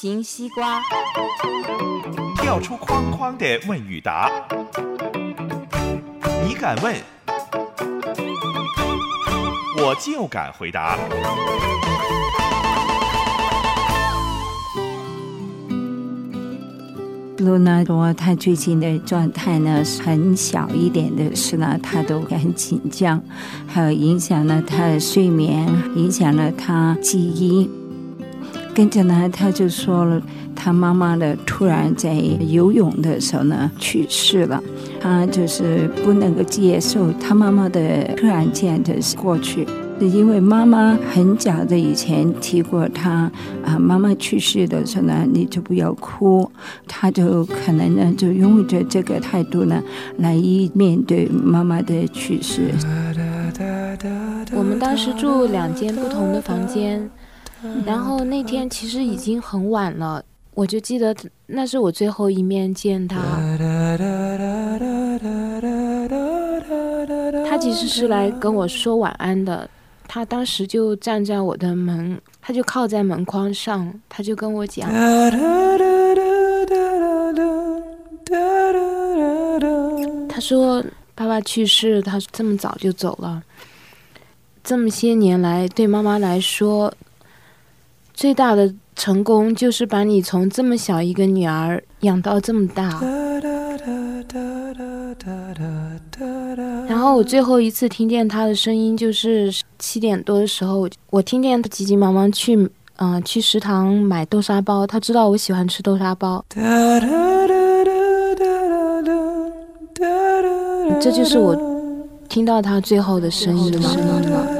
方形西瓜，跳出框框的问与答，你敢问，我就敢回答。露娜说，她最近的状态呢，很小一点的事呢，她都很紧张，还有影响了她的睡眠，影响了她记忆。跟着呢，她就说了，她妈妈呢突然在游泳的时候呢去世了，她就是不能够接受她妈妈的突然间的过去。因为妈妈很早的以前提过，她啊，妈妈去世的时候呢，你就不要哭，她就可能呢就用着这个态度呢来一面对妈妈的去世。我们当时住两间不同的房间，然后那天其实已经很晚了，我就记得那是我最后一面见他。他其实是来跟我说晚安的。他当时就站在我的门，他就靠在门框上，他就跟我讲：“他说爸爸去世，他这么早就走了。这么些年来，对妈妈来说，最大的成功就是把你从这么小一个女儿养到这么大。”然后我最后一次听见他的声音，就是七点多的时候，我听见他急急忙忙去，嗯，去食堂买豆沙包。他知道我喜欢吃豆沙包。这就是我听到他最后的声音了。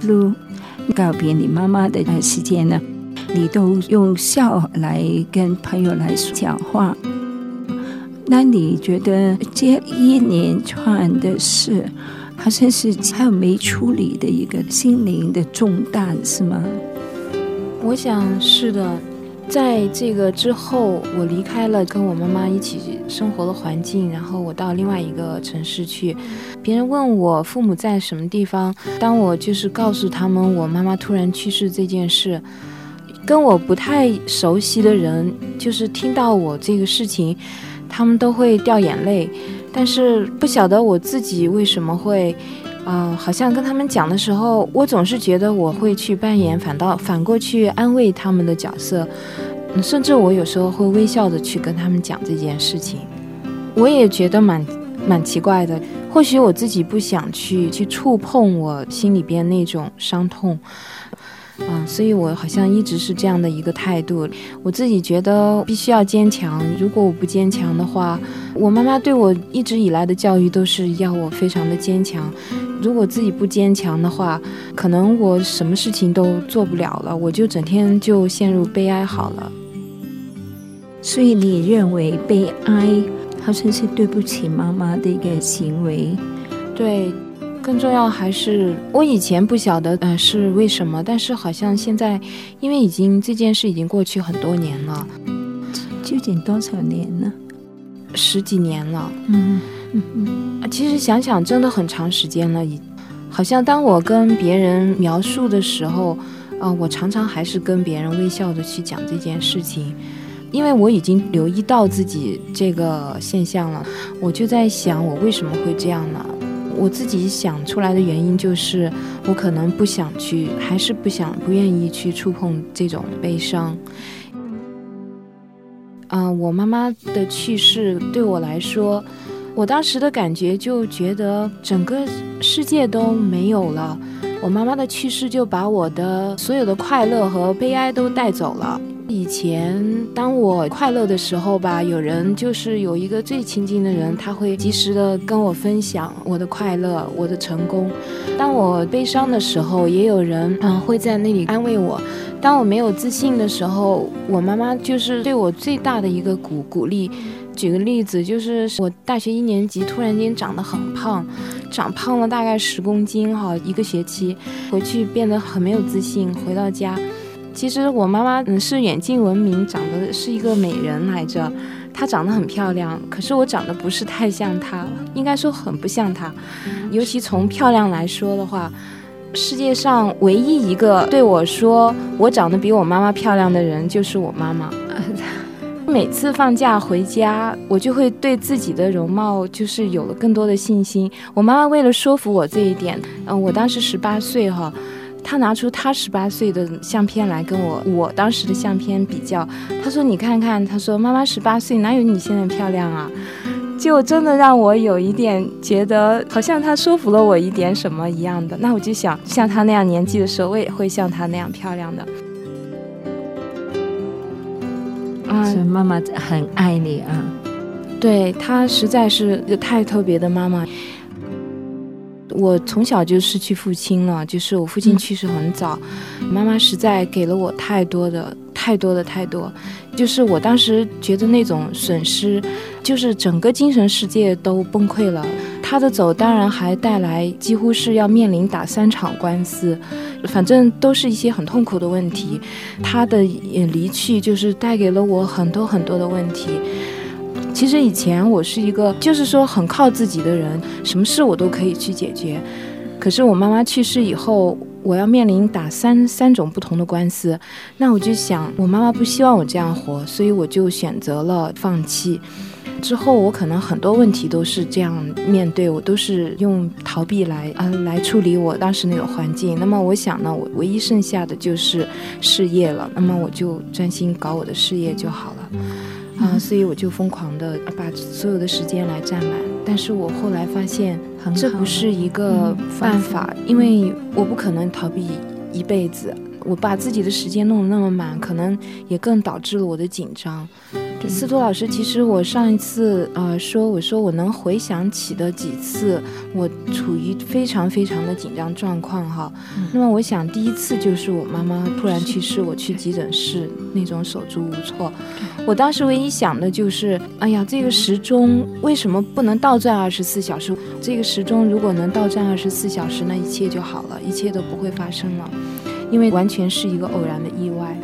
如，告别你妈妈的时间呢，你都用笑来跟朋友来讲话。那你觉得这一连串的事，好像是还有没处理的一个心灵的重担，是吗？我想是的，在这个之后，我离开了跟我妈妈一起生活的环境，然后我到另外一个城市去。别人问我父母在什么地方，当我就是告诉他们我妈妈突然去世这件事，跟我不太熟悉的人，就是听到我这个事情。他们都会掉眼泪，但是不晓得我自己为什么会，嗯，好像跟他们讲的时候，我总是觉得我会去扮演反倒反过去安慰他们的角色，甚至我有时候会微笑着去跟他们讲这件事情，我也觉得蛮蛮奇怪的，或许我自己不想去去触碰我心里边那种伤痛。嗯，所以我好像一直是这样的一个态度。我自己觉得必须要坚强。如果我不坚强的话，我妈妈对我一直以来的教育都是要我非常的坚强。如果自己不坚强的话，可能我什么事情都做不了了，我就整天就陷入悲哀好了。所以你认为悲哀好像是对不起妈妈的一个行为？对。更重要还是我以前不晓得，呃，是为什么？但是好像现在，因为已经这件事已经过去很多年了，究竟多少年呢？十几年了。嗯嗯嗯。其实想想，真的很长时间了。已，好像当我跟别人描述的时候，啊，我常常还是跟别人微笑着去讲这件事情，因为我已经留意到自己这个现象了。我就在想，我为什么会这样呢？我自己想出来的原因就是，我可能不想去，还是不想、不愿意去触碰这种悲伤。嗯，我妈妈的去世对我来说，我当时的感觉就觉得整个世界都没有了。我妈妈的去世就把我的所有的快乐和悲哀都带走了。以前当我快乐的时候吧，有人就是有一个最亲近的人，他会及时的跟我分享我的快乐、我的成功。当我悲伤的时候，也有人嗯会在那里安慰我。当我没有自信的时候，我妈妈就是对我最大的一个鼓鼓励。举个例子，就是我大学一年级突然间长得很胖，长胖了大概十公斤哈，一个学期回去变得很没有自信，回到家。其实我妈妈嗯是远近闻名，长得是一个美人来着，她长得很漂亮，可是我长得不是太像她，应该说很不像她。尤其从漂亮来说的话，世界上唯一一个对我说我长得比我妈妈漂亮的人就是我妈妈。每次放假回家，我就会对自己的容貌就是有了更多的信心。我妈妈为了说服我这一点，嗯，我当时十八岁哈。他拿出他十八岁的相片来跟我我当时的相片比较，他说：“你看看，他说妈妈十八岁哪有你现在漂亮啊？”就真的让我有一点觉得，好像他说服了我一点什么一样的。那我就想，像他那样年纪的时候，我也会像他那样漂亮的。所以妈妈很爱你啊，对她实在是太特别的妈妈。我从小就失去父亲了，就是我父亲去世很早，妈妈实在给了我太多的、太多的、太多，就是我当时觉得那种损失，就是整个精神世界都崩溃了。他的走当然还带来几乎是要面临打三场官司，反正都是一些很痛苦的问题。他的离去就是带给了我很多很多的问题。其实以前我是一个，就是说很靠自己的人，什么事我都可以去解决。可是我妈妈去世以后，我要面临打三三种不同的官司，那我就想，我妈妈不希望我这样活，所以我就选择了放弃。之后我可能很多问题都是这样面对，我都是用逃避来啊来处理我当时那种环境。那么我想呢，我唯一剩下的就是事业了，那么我就专心搞我的事业就好了。啊，所以我就疯狂的把所有的时间来占满，但是我后来发现，这不是一个办法，因为我不可能逃避一辈子，我把自己的时间弄得那么满，可能也更导致了我的紧张。司徒老师，其实我上一次啊说，我说我能回想起的几次，我处于非常非常的紧张状况哈。那么我想第一次就是我妈妈突然去世，我去急诊室那种手足无措。我当时唯一想的就是，哎呀，这个时钟为什么不能倒转二十四小时？这个时钟如果能倒转二十四小时，那一切就好了，一切都不会发生了，因为完全是一个偶然的意外。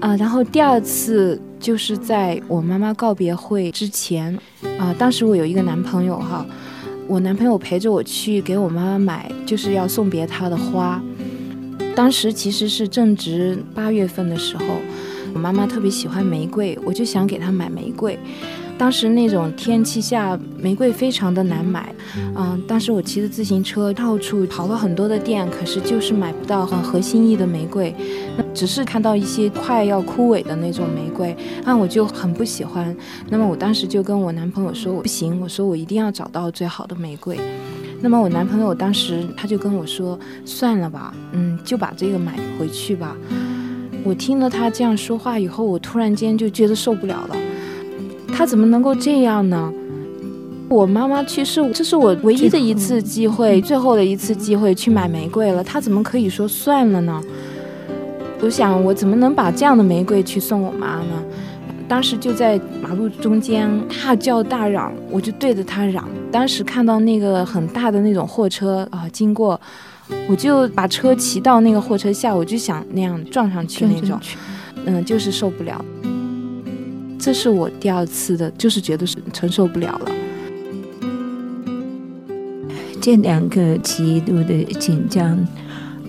啊，然后第二次就是在我妈妈告别会之前，啊，当时我有一个男朋友哈，我男朋友陪着我去给我妈妈买，就是要送别她的花。当时其实是正值八月份的时候，我妈妈特别喜欢玫瑰，我就想给她买玫瑰。当时那种天气下，玫瑰非常的难买，嗯，当时我骑着自行车到处跑了很多的店，可是就是买不到很合心意的玫瑰，那只是看到一些快要枯萎的那种玫瑰，那我就很不喜欢。那么我当时就跟我男朋友说，我不行，我说我一定要找到最好的玫瑰。那么我男朋友当时他就跟我说，算了吧，嗯，就把这个买回去吧。我听了他这样说话以后，我突然间就觉得受不了了。他怎么能够这样呢？我妈妈去世，这是我唯一的一次机会，最后的一次机会去买玫瑰了。他怎么可以说算了呢？我想，我怎么能把这样的玫瑰去送我妈呢？当时就在马路中间大叫大嚷，我就对着他嚷。当时看到那个很大的那种货车啊经过，我就把车骑到那个货车下，我就想那样撞上去那种，嗯，就是受不了。这是我第二次的，就是觉得是承受不了了。这两个极度的紧张，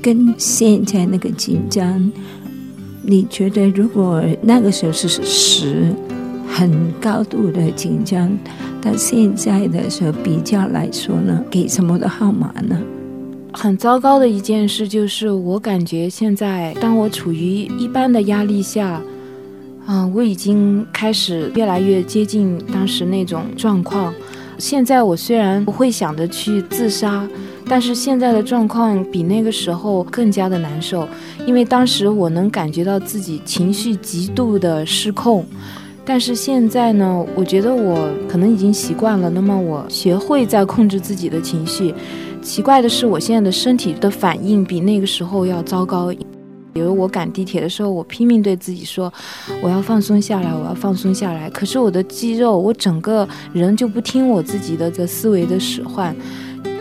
跟现在那个紧张，你觉得如果那个时候是十很高度的紧张，但现在的时候比较来说呢，给什么的号码呢？很糟糕的一件事就是，我感觉现在当我处于一般的压力下。嗯，我已经开始越来越接近当时那种状况。现在我虽然不会想着去自杀，但是现在的状况比那个时候更加的难受，因为当时我能感觉到自己情绪极度的失控。但是现在呢，我觉得我可能已经习惯了，那么我学会在控制自己的情绪。奇怪的是，我现在的身体的反应比那个时候要糟糕。比如我赶地铁的时候，我拼命对自己说，我要放松下来，我要放松下来。可是我的肌肉，我整个人就不听我自己的这思维的使唤，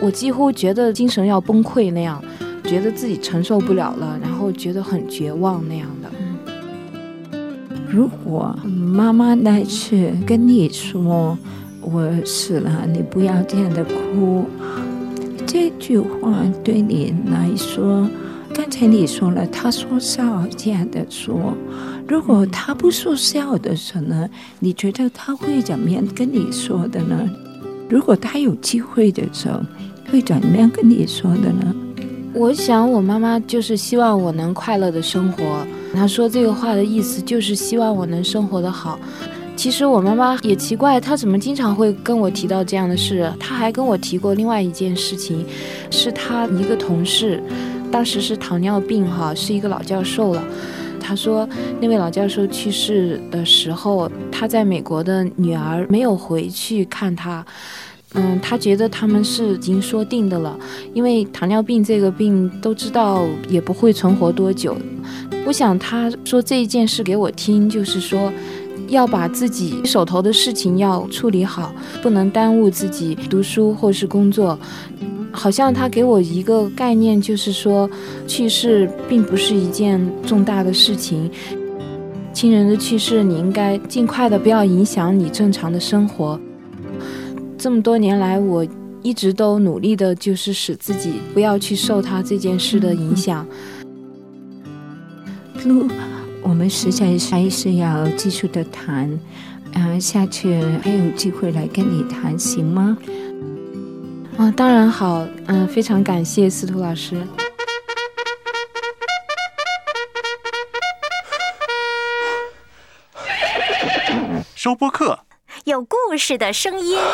我几乎觉得精神要崩溃那样，觉得自己承受不了了，然后觉得很绝望那样的。如果妈妈那次跟你说我死了，你不要这样的哭，这句话对你来说，刚才你说了，他说笑这样的说，如果他不说笑的时候呢，你觉得他会怎么样跟你说的呢？如果他有机会的时候，会怎么样跟你说的呢？我想，我妈妈就是希望我能快乐的生活。她说这个话的意思就是希望我能生活的好。其实我妈妈也奇怪，她怎么经常会跟我提到这样的事？她还跟我提过另外一件事情，是她一个同事，当时是糖尿病哈，是一个老教授了。他说那位老教授去世的时候，他在美国的女儿没有回去看他。嗯，他觉得他们是已经说定的了，因为糖尿病这个病都知道也不会存活多久。我想他说这一件事给我听，就是说要把自己手头的事情要处理好，不能耽误自己读书或是工作。好像他给我一个概念，就是说去世并不是一件重大的事情，亲人的去世你应该尽快的不要影响你正常的生活。这么多年来，我一直都努力的，就是使自己不要去受他这件事的影响。路，我们实在还是要继续的谈，嗯，下次还有机会来跟你谈，行吗？啊，当然好，嗯，非常感谢司徒老师。收播客。有故事的声音。